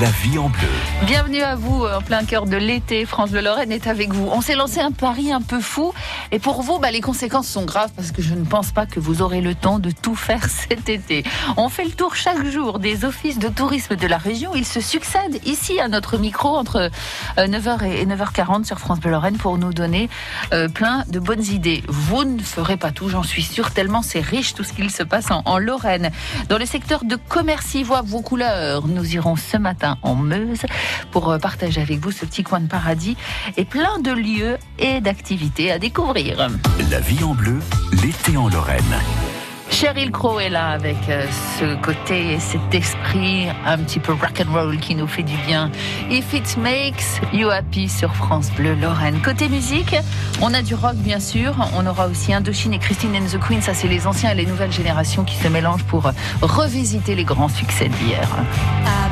la vie en bleu. Bienvenue à vous en plein cœur de l'été. France Bleu Lorraine est avec vous. On s'est lancé un pari un peu fou et pour vous, bah, les conséquences sont graves parce que je ne pense pas que vous aurez le temps de tout faire cet été. On fait le tour chaque jour des offices de tourisme de la région. Ils se succèdent ici à notre micro entre 9h euh, et 9h40 sur France Bleu Lorraine pour nous donner euh, plein de bonnes idées. Vous ne ferez pas tout, j'en suis sûre, tellement c'est riche tout ce qu'il se passe en, en Lorraine. Dans le secteur de commerce, voit vos couleurs, nous irons ce matin en Meuse pour euh, partager avec vous ce petit coin de paradis et plein de lieux et d'activités à découvrir. La vie en bleu, l'été en Lorraine. Cheryl Crow est là avec euh, ce côté, cet esprit un petit peu rock and roll qui nous fait du bien. If it makes you happy sur France Bleu Lorraine. Côté musique, on a du rock bien sûr. On aura aussi Indochine et Christine and the Queen. Ça, c'est les anciens et les nouvelles générations qui se mélangent pour revisiter les grands succès d'hier. aimez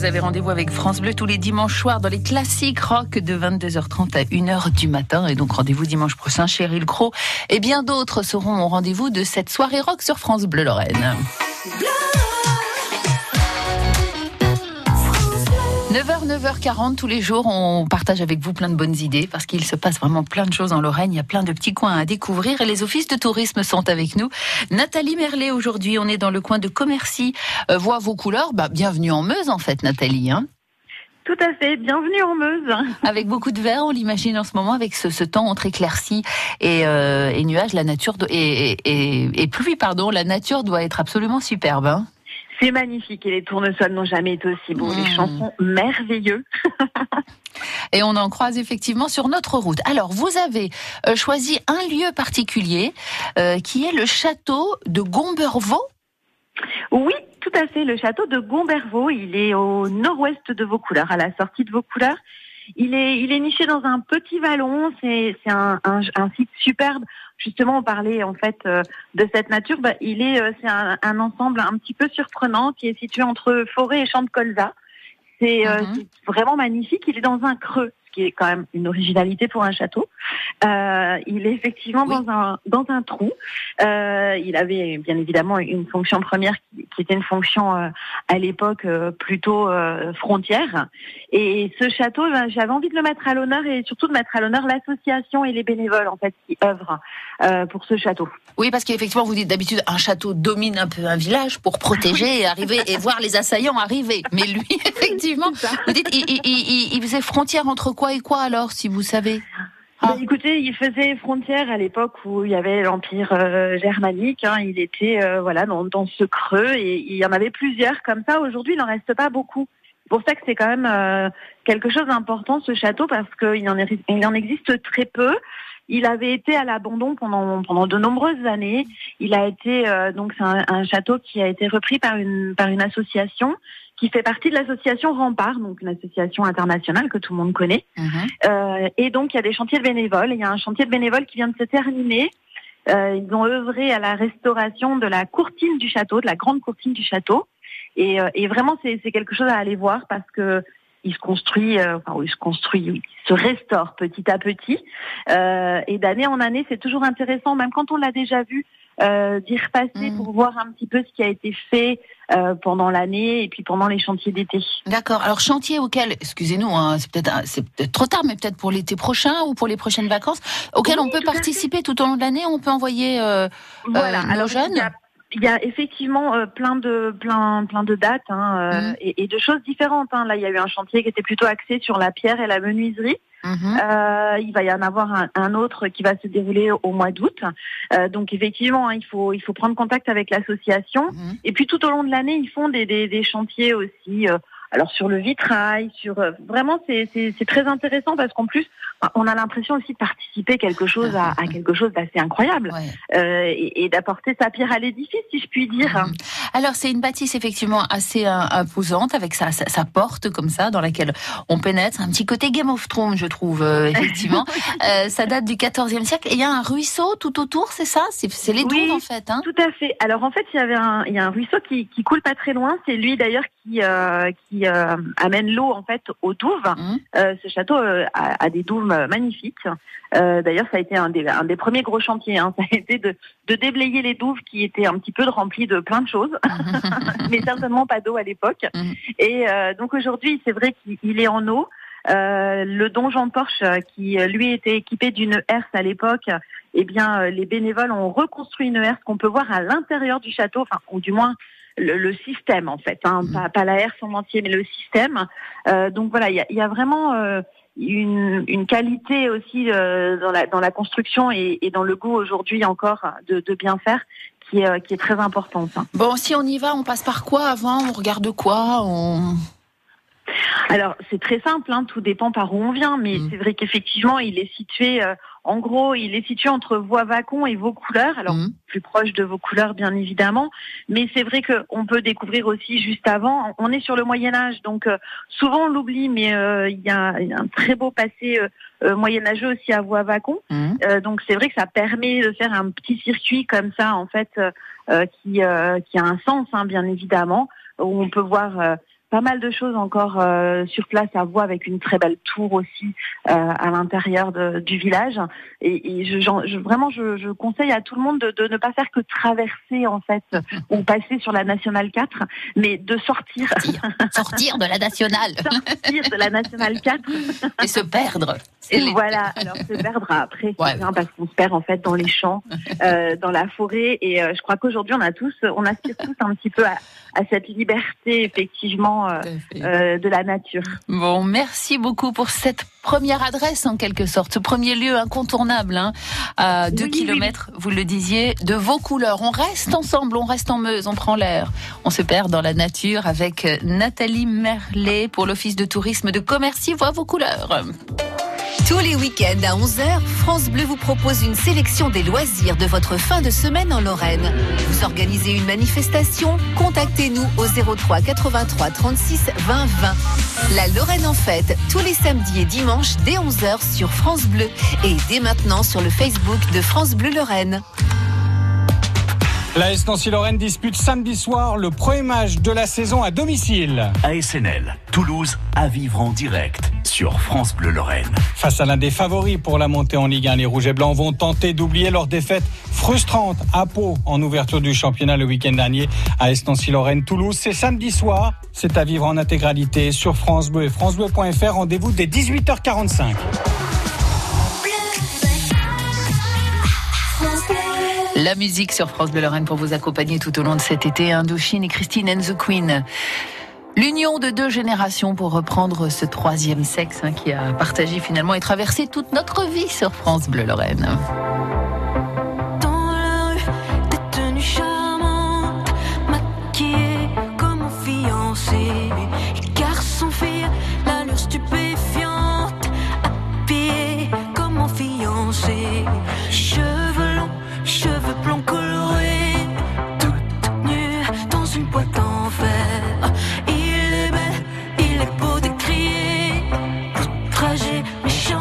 vous avez rendez-vous avec France Bleu tous les dimanches soirs dans les classiques rock de 22h30 à 1h du matin. Et donc rendez-vous dimanche prochain, Cheryl Crow. Et bien d'autres seront au rendez-vous de cette soirée rock sur France Bleu Lorraine. 9h, 9h40 tous les jours, on partage avec vous plein de bonnes idées parce qu'il se passe vraiment plein de choses en Lorraine. Il y a plein de petits coins à découvrir et les offices de tourisme sont avec nous. Nathalie Merlet, aujourd'hui, on est dans le coin de Commercy. Euh, voit vos couleurs? Bah, bienvenue en Meuse, en fait, Nathalie. Hein tout à fait, bienvenue en Meuse. Avec beaucoup de vert, on l'imagine en ce moment, avec ce, temps entre éclaircies et, euh, et nuages, la nature et, et, et, pluie, pardon, la nature doit être absolument superbe. Hein c'est magnifique et les tournesols n'ont jamais été aussi beaux. Les mmh. chansons merveilleux. et on en croise effectivement sur notre route. Alors, vous avez euh, choisi un lieu particulier euh, qui est le château de Gombervaux. Oui, tout à fait. Le château de Gombervaux, il est au nord-ouest de Vaucouleurs, à la sortie de Vaucouleurs. Il est, il est niché dans un petit vallon. C'est, un, un, un, site superbe justement on parlait en fait euh, de cette nature, bah, il est euh, c'est un, un, ensemble un petit peu surprenant qui est situé entre forêt et champ de colza. C'est euh, mhm. vraiment magnifique. Il est dans un creux qui est quand même une originalité pour un château. Euh, il est effectivement dans un dans un trou. Euh, il avait bien évidemment une fonction première qui, qui était une fonction euh, à l'époque plutôt frontière. Et ce château, ben, j'avais envie de le mettre à l'honneur et surtout de mettre à l'honneur l'association et les bénévoles en fait qui œuvrent pour ce château. Oui, parce qu'effectivement, vous dites d'habitude un château domine un peu un village pour protéger et arriver et voir les assaillants arriver. Mais lui, effectivement, vous dites, il, il, il, il faisait frontière entre quoi et quoi alors, si vous savez bah, ah. écoutez, il faisait frontière à l'époque où il y avait l'empire euh, germanique. Hein, il était euh, voilà dans, dans, ce creux et il y en avait plusieurs comme ça. Aujourd'hui, il n'en reste pas beaucoup. Pour ça que c'est quand même euh, quelque chose d'important ce château parce qu'il en, il en existe très peu. Il avait été à l'abandon pendant pendant de nombreuses années. Il a été donc c'est un, un, château qui a été repris par une par une association qui fait partie de l'association Rempart, donc une association internationale que tout le monde connaît. Mhm. Euh, et donc, il y a des chantiers de bénévoles. Il y a un chantier de bénévoles qui vient de se terminer. Euh, ils ont œuvré à la restauration de la courtine du château, de la grande courtine du château. Et, euh, et vraiment, c'est quelque chose à aller voir parce que il se construit, euh, enfin, il se construit, il se restaure petit à petit. Euh, et d'année en année, c'est toujours intéressant, même quand on l'a déjà vu, euh, d'y repasser mm. pour voir un petit peu ce qui a été fait euh, pendant l'année et puis pendant les chantiers d'été. D'accord. Alors chantier auquel, excusez-nous, hein, c'est peut-être c'est peut-être trop tard, mais peut-être pour l'été prochain ou pour les prochaines vacances, auquel on peut participer tout au long de l'année, on peut envoyer euh, voilà. nos jeunes? Il y a effectivement euh, plein de plein plein de dates hein, euh, mm. et, et, de choses différentes. Hein. Là, il y a eu un chantier qui était plutôt axé sur la pierre et la menuiserie. Mm-hmm. Euh, il va y en avoir un, un, autre qui va se dérouler au mois d'août. Euh, donc effectivement, hein, il faut il faut prendre contact avec l'association. Mm-hmm. Et puis tout au long de l'année, ils font des, des, des chantiers aussi alors sur le vitrail, sur euh, vraiment c'est très intéressant parce qu'en plus on a l'impression aussi de participer quelque chose à, à quelque chose d'assez incroyable euh, et, et d'apporter sa pierre à l'édifice si je puis dire. Mhm. Alors c'est une bâtisse effectivement assez euh, imposante avec sa, sa, porte comme ça dans laquelle on pénètre, un petit côté Game of Thrones je trouve euh, effectivement. ça date du 14e siècle et il y a un ruisseau tout autour, c'est ça? C'est les douves en fait. Hein? tout à fait. Alors en fait il y avait un, il y a un ruisseau qui, qui coule pas très loin, c'est lui d'ailleurs qui, qui euh, amène l'eau en fait aux douves. Mmh. Euh, ce château euh, a, des douves magnifiques. D'ailleurs, ça a été un des, un des premiers gros chantiers. Hein. Ça a été de, de, déblayer les douves qui étaient un petit peu remplies de plein de choses, mais certainement pas d'eau à l'époque. Mmh. Et donc aujourd'hui, c'est vrai qu'il est en eau. Le donjon Porche, qui lui était équipé d'une herse à l'époque, eh bien, les bénévoles ont reconstruit une herse qu'on peut voir à l'intérieur du château, enfin, ou du moins le, système en fait, hein, mmh. pas, pas, la herse en entier, mais le système. Euh, donc voilà, il y a, y a, vraiment euh, une, une, qualité aussi euh, dans, la, dans la construction et, et dans le goût aujourd'hui encore de, de, bien faire qui est, qui est très importante. Hein. Bon, si on y va, on passe par quoi avant? On regarde quoi? On... Alors c'est très simple, hein, tout dépend par où on vient, mais mmh. c'est vrai qu'effectivement il est situé euh, en gros, il est situé entre Voie-Vacon et Vaucouleurs, alors mmh. plus proche de Vaucouleurs bien évidemment, mais c'est vrai qu'on peut découvrir aussi juste avant. On est sur le Moyen Âge, donc euh, souvent on l'oublie, mais euh, il y, a, un très beau passé euh, moyenâgeux aussi à Voie-Vacon. Mmh. donc c'est vrai que ça permet de faire un petit circuit comme ça, en fait, qui, qui a un sens, hein, bien évidemment, où on peut voir pas mal de choses encore euh, sur place à voir avec une très belle tour aussi euh, à l'intérieur du village. Et, et je, je, vraiment, je, je, conseille à tout le monde de, de, ne pas faire que traverser en fait ou passer sur la nationale 4, mais de sortir. Sortir, de la nationale. sortir de la nationale 4 et se perdre. Et voilà, alors se perdre après, parce qu'on se perd en fait dans les champs, euh, dans la forêt. Et euh, je crois qu'aujourd'hui, on a tous, on aspire tous un petit peu à, à cette liberté effectivement euh, euh, de la nature. Bon, merci beaucoup pour cette première adresse en quelque sorte, ce premier lieu incontournable hein, à 2 km, vous le disiez, de vos couleurs. On reste ensemble, on reste en Meuse, on prend l'air, on se perd dans la nature avec Nathalie Merlet pour l'Office de tourisme de Commercy. Voix vos couleurs. Tous les week-ends à 11h, France Bleu vous propose une sélection des loisirs de votre fin de semaine en Lorraine. Vous organisez une manifestation? Contactez-nous au 03 83 36 20 20. La Lorraine en fête, tous les samedis et dimanches dès 11h sur France Bleu et dès maintenant sur le Facebook de France Bleu Lorraine. La Nancy-Lorraine dispute samedi soir le premier match de la saison à domicile. ASNL, Toulouse, à vivre en direct sur France Bleu Lorraine. Face à l'un des favoris pour la montée en Ligue 1, les Rouges et Blancs vont tenter d'oublier leur défaite frustrante à Pau en ouverture du championnat le week-end dernier à Estancy-Lorraine, Toulouse. C'est samedi soir, c'est à vivre en intégralité sur France Bleu et francebleu.fr. Rendez-vous dès 18h45. La musique sur France Bleu Lorraine pour vous accompagner tout au long de cet été. Indochine et Christine and the Queen. L'union de deux générations pour reprendre ce troisième sexe hein, qui a partagé finalement et traversé toute notre vie sur France Bleu Lorraine.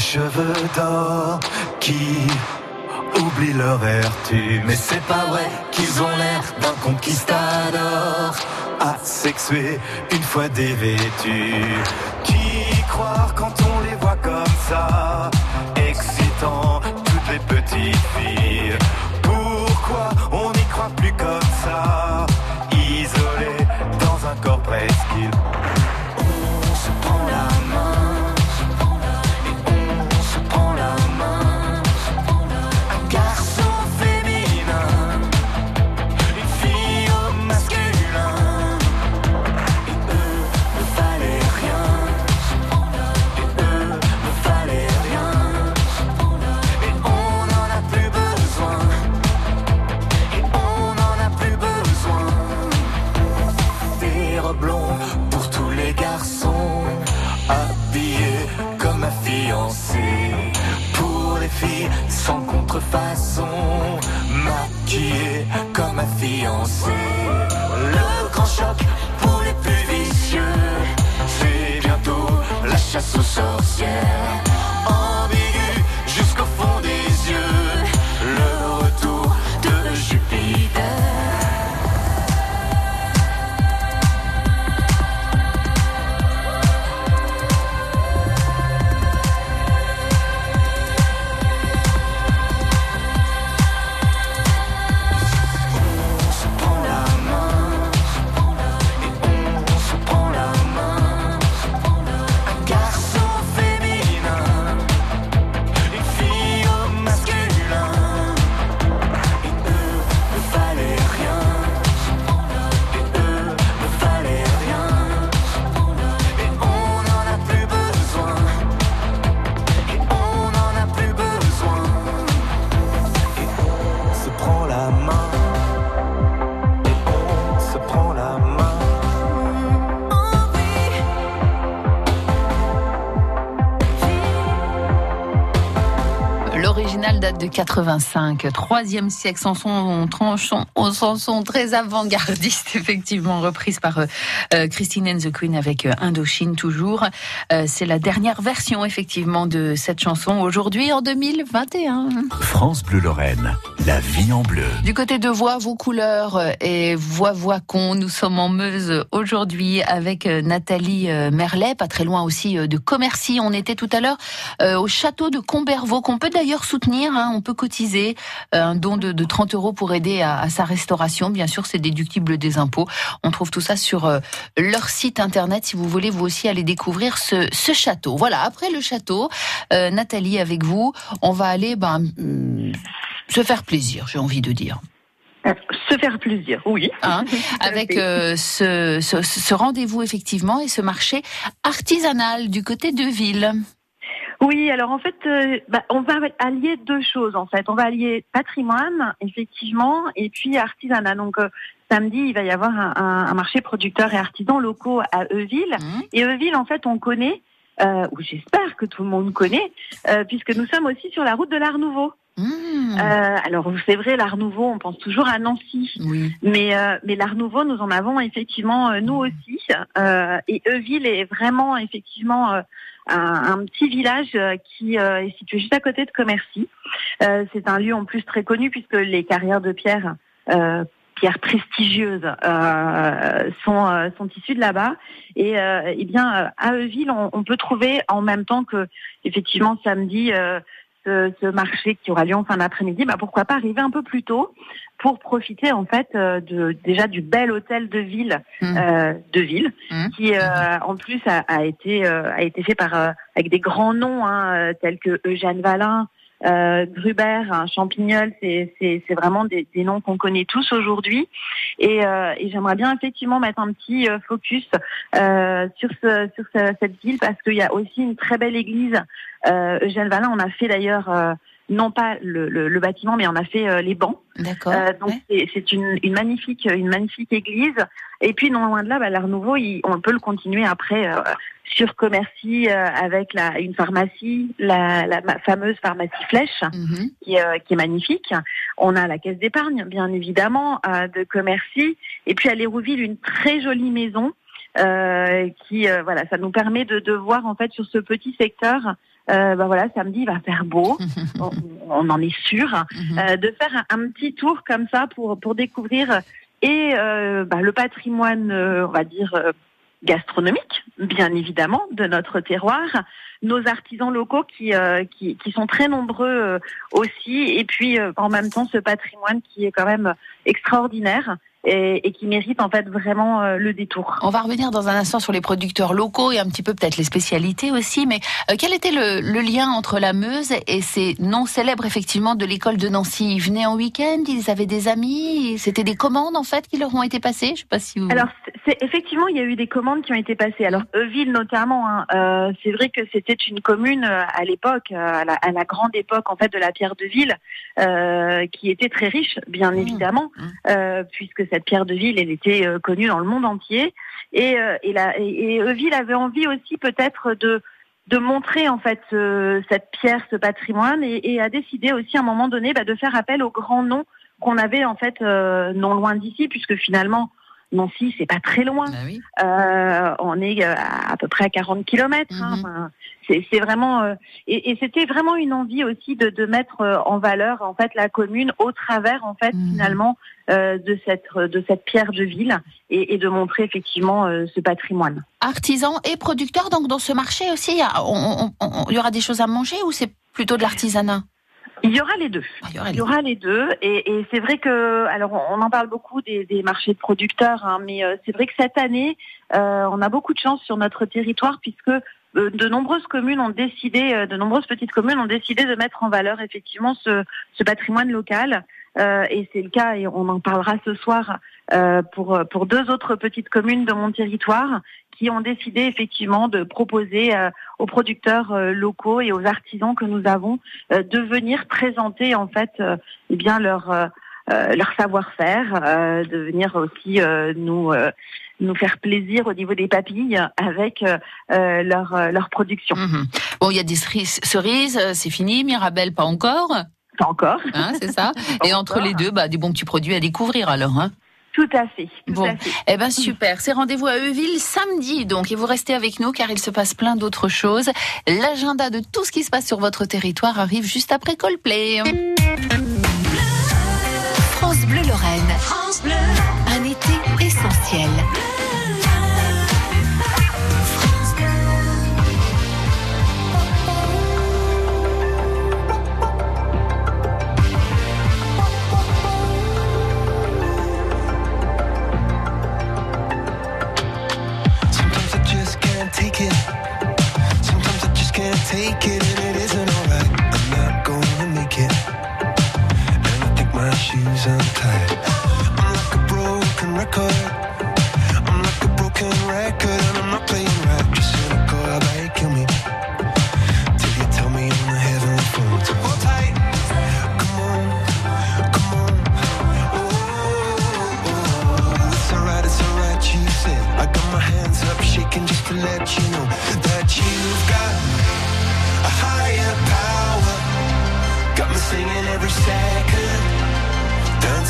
cheveux d'or qui oublient leur vertu. Mais c'est pas vrai qu'ils ont l'air d'un conquistador asexué une fois dévêtu. Qui croire quand on les voit comme ça, excitant toutes les petites filles. Pourquoi on n'y croit plus comme ça, filles sans contrefaçon, maquillées comme ma fiancée. Le grand choc pour les plus vicieux, c'est bientôt la chasse aux sorcières. Ambigu jusqu'au fond des yeux. De 85, troisième siècle, chanson, tranchant, chanson très avant-gardiste, effectivement, reprise par euh, euh, Christine and the Queen avec euh, Indochine toujours. C'est la dernière version, effectivement, de cette chanson aujourd'hui en 2021. France Bleu Lorraine, la vie en bleu. Du côté de Voix, vos couleurs et Voix Voix Con, nous sommes en Meuse aujourd'hui avec Nathalie Merlet, pas très loin aussi de Commercy. On était tout à l'heure au château de Combervaux, qu'on peut d'ailleurs soutenir. Hein. On peut cotiser euh, un don de, 30 euros pour aider à, sa restauration. Bien sûr, c'est déductible des impôts. On trouve tout ça sur euh, leur site internet si vous voulez vous aussi aller découvrir ce, château. Voilà, après le château, euh, Nathalie, avec vous, on va aller ben, mm, se faire plaisir, j'ai envie de dire. Se faire plaisir, oui. Hein, avec ce, ce rendez-vous effectivement et ce marché artisanal du côté de Ville. Oui, alors en fait, euh, bah, on va allier deux choses en fait. On va allier patrimoine, effectivement, et puis artisanat. Donc euh, samedi, il va y avoir un, marché producteur et artisans locaux à Euville. Mmh. Et Euville, en fait, on connaît, euh, ou j'espère que tout le monde connaît, puisque nous sommes aussi sur la route de l'Art Nouveau. Mmh. alors c'est vrai, l'Art Nouveau, on pense toujours à Nancy, oui. mais mais l'Art Nouveau, nous en avons effectivement nous aussi, et Euville est vraiment effectivement un, petit village euh, qui euh, est situé juste à côté de Commercy. Euh, c'est un lieu en plus très connu puisque les carrières de pierre pierres prestigieuses sont sont issues de là-bas et eh bien à Euville on, peut trouver en même temps que effectivement samedi ce, marché qui aura lieu en fin d'après-midi, bah pourquoi pas arriver un peu plus tôt pour profiter en fait euh, de déjà du bel hôtel de ville mmh. euh, de ville mmh. qui euh, en plus a, été a été fait par avec des grands noms hein, tels que Eugène Valin, euh, Gruber, hein, Champignol, c'est vraiment des, des noms qu'on connaît tous aujourd'hui. Et, euh, j'aimerais bien effectivement mettre un petit euh, focus euh, sur, ce, sur cette ville parce qu'il y a aussi une très belle église. Euh, Eugène Valin, on a fait d'ailleurs non pas le, le, bâtiment, mais on a fait les bancs. D'accord. donc c'est une, une, magnifique, une magnifique église. Et puis non loin de là, bah, l'Art Nouveau, on peut le continuer après sur Commercy euh, avec la, une pharmacie, la, la fameuse pharmacie Flèche, mhm. qui, euh, qui, est magnifique. On a la caisse d'épargne, bien évidemment, euh, de Commercy. Et puis à Lérouville, une très jolie maison qui, voilà, ça nous permet de, de, voir en fait sur ce petit secteur. Euh, bah voilà, samedi il va faire beau, on, en est sûr, mhm. de faire un, petit tour comme ça pour pour découvrir et bah, le patrimoine, on va dire gastronomique, bien évidemment, de notre terroir, nos artisans locaux qui, euh, qui, qui, sont très nombreux euh, aussi, et puis euh, en même temps ce patrimoine qui est quand même extraordinaire et, et, qui mérite en fait vraiment euh, le détour. On va revenir dans un instant sur les producteurs locaux et un petit peu peut-être les spécialités aussi, mais euh, quel était le, le, lien entre la Meuse et ces noms célèbres effectivement de l'école de Nancy? Ils venaient en week-end, ils avaient des amis, c'était des commandes en fait qui leur ont été passées? Je sais pas si vous. Alors c'est effectivement il y a eu des commandes qui ont été passées. Alors Euville notamment, hein, euh, c'est vrai que c'était une commune euh, à l'époque, à la, à la, grande époque en fait de la pierre de ville, euh, qui était très riche bien mmh. évidemment, mmh. puisque cette pierre de ville, elle était euh, connue dans le monde entier. Et, euh, et, et, Euville avait envie aussi peut-être de montrer en fait cette pierre, ce patrimoine, et, a décidé aussi à un moment donné bah, de faire appel aux grands noms qu'on avait en fait euh, non loin d'ici, puisque finalement Nancy, c'est pas très loin. Bah euh, on est à, peu près à 40 kilomètres. Hein. Mhm. c'est vraiment euh, et, et c'était vraiment une envie aussi de, de, mettre euh, en valeur en fait la commune au travers en fait mhm. finalement euh, de cette de cette pierre de ville et, et de montrer effectivement euh, ce patrimoine. Artisans et producteurs donc dans ce marché aussi, il y, on, on, il y aura des choses à manger ou c'est plutôt de l'artisanat? Il y aura les deux. Ah, il y aura, les deux. Et, et c'est vrai que, alors on en parle beaucoup des, des marchés de producteurs, hein, mais euh, c'est vrai que cette année, euh, on a beaucoup de chance sur notre territoire puisque euh, de nombreuses communes ont décidé, de nombreuses petites communes ont décidé de mettre en valeur effectivement ce, ce patrimoine local. Euh, et c'est le cas, et on en parlera ce soir euh, pour pour deux autres petites communes de mon territoire qui ont décidé effectivement de proposer euh, aux producteurs locaux et aux artisans que nous avons de venir présenter en fait eh bien leur leur savoir-faire, de venir aussi nous nous faire plaisir au niveau des papilles avec leur leur production. Mhm. Bon, il y a des cerises, euh, c'est fini. Mirabelle, pas encore. Pas encore. Hein, c'est ça. Pas Et entre encore. les deux, bah, des bons petits produits à découvrir alors. Hein. Tout à fait. Tout Bon. à fait. Eh ben super, c'est rendez-vous à Euville samedi donc et vous restez avec nous car il se passe plein d'autres choses. L'agenda de tout ce qui se passe sur votre territoire arrive juste après Coldplay. France Bleu Lorraine. Un été essentiel. Shoes untied. I'm like a broken record.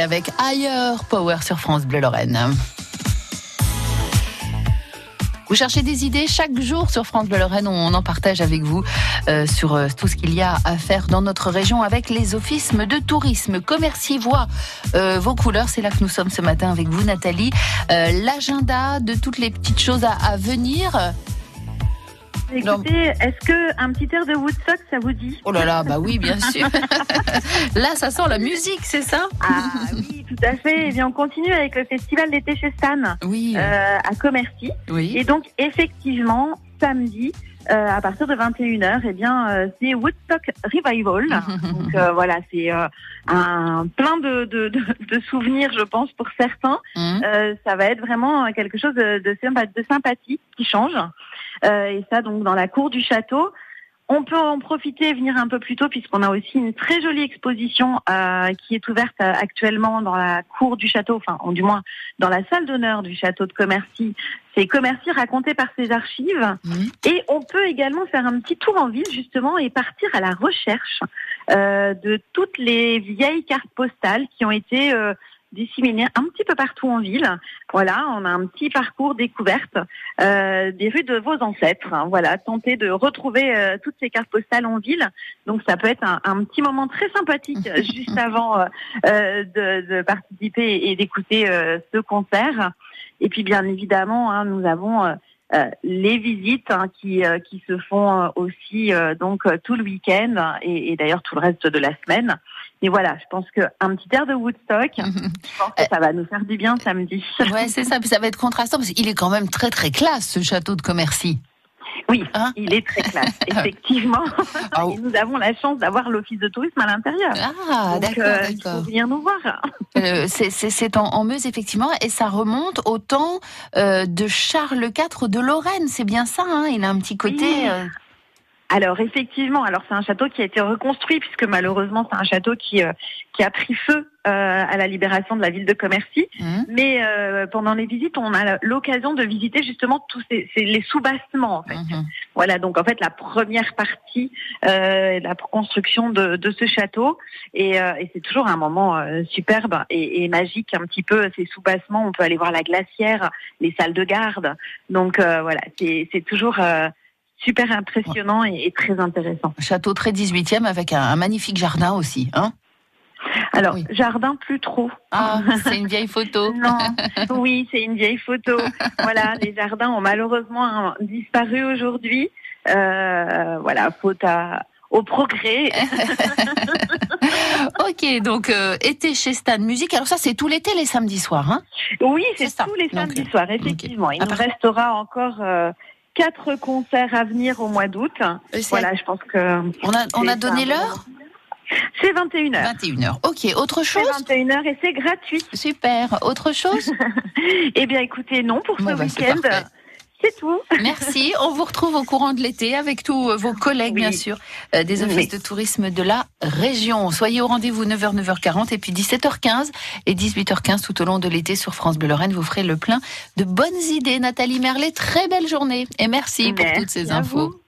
Avec Ailleurs Power sur France Bleu Lorraine. Vous cherchez des idées chaque jour sur France Bleu Lorraine, on en partage avec vous euh, sur euh, tout ce qu'il y a à faire dans notre région avec les offices de tourisme. Commercy voit euh, vos couleurs, c'est là que nous sommes ce matin avec vous Nathalie. L'agenda de toutes les petites choses à venir. Écoutez, est-ce que un petit air de Woodstock, ça vous dit? Oh là là, bah oui, bien sûr. là, ça sent la musique, c'est ça? Ah oui, tout à fait. Eh bien, on continue avec le festival d'été chez Stan Oui, euh, à Commercy. oui. Et donc, effectivement, samedi, euh, à partir de 21h, eh bien, euh, c'est Woodstock Revival. donc euh, voilà, c'est euh, un plein de, de, de, de souvenirs, je pense, pour certains. Hum. Euh, ça va être vraiment quelque chose de, de, sympa- de sympathique qui change. Euh, et ça, donc, dans la cour du château. On peut en profiter et venir un peu plus tôt puisqu'on a aussi une très jolie exposition euh, qui est ouverte euh, actuellement dans la cour du château, enfin, ou du moins dans la salle d'honneur du château de Commercy. C'est Commercy raconté par ses archives. Et on peut également faire un petit tour en ville justement et partir à la recherche euh, de toutes les vieilles cartes postales qui ont été disséminées un petit peu partout en ville. Voilà, on a un petit parcours découverte euh, des rues de vos ancêtres. hein. voilà, tenter de retrouver euh, toutes ces cartes postales en ville. Donc ça peut être un, un petit moment très sympathique euh, juste avant euh, euh, de, de participer et d'écouter euh, ce concert. Et puis bien évidemment, hein, nous avons euh, les visites hein, qui, euh, qui se font euh, aussi euh, donc tout le week-end et, et d'ailleurs tout le reste de la semaine. Et voilà, je pense qu'un petit air de Woodstock, je pense que ça va nous faire du bien samedi. Ouais, c'est ça. Puis ça va être contrastant parce qu'il est quand même très très classe ce château de Commercy. Oui, Hein il est très classe, effectivement. Et nous avons la chance d'avoir l'office de tourisme à l'intérieur. Ah, d'accord, euh, il faut venir nous voir. Euh, c'est- en, en Meuse effectivement et ça remonte au temps euh, de Charles IV de Lorraine. C'est bien ça. Hein? Il a un petit côté. Oui. Alors effectivement, alors c'est un château qui a été reconstruit puisque malheureusement c'est un château qui euh, qui a pris feu euh, à la libération de la ville de Commercy. hum, Mais euh, pendant les visites, on a l'occasion de visiter justement tous ces, ces- les sous-bassements. En fait. hum, Voilà, donc en fait la première partie euh, la construction de, de ce château, et, euh, et c'est toujours un moment euh, superbe et, et magique un petit peu ces sous-bassements. On peut aller voir la glacière, les salles de garde. Donc euh, voilà, c'est c'est toujours euh, super impressionnant et, et très intéressant. Château très 18e avec un, un magnifique jardin aussi. Hein? Alors Oui. jardin plus trop. ah, c'est une vieille photo. Non, oui, c'est une vieille photo. Voilà, les jardins ont malheureusement hein, disparu aujourd'hui. Euh, voilà, faute à, au progrès. ok, donc euh, été chez Stan Musique. Alors ça, c'est tout l'été les samedis soirs. Hein? Oui, c'est tous les samedis euh, soirs, effectivement. Il À nous restera encore euh, quatre concerts à venir au mois d'août. Voilà, je pense que on a, on a c'est donné l'heure? C'est 21h. 21h. Ok, autre C'est chose? 21h et c'est gratuit. Super. Autre chose? Eh bien, écoutez, non, pour ce bah, week-end. C'est tout. Merci. On vous retrouve au courant de l'été avec tous vos collègues, Oui. bien sûr, euh, des offices Oui. de tourisme de la région. Soyez au rendez-vous 9h, 9h40 et puis 17h15 et 18h15 tout au long de l'été sur France Bleu Lorraine. Vous ferez le plein de bonnes idées. Nathalie Merlet, très belle journée et merci, pour toutes ces infos. vous.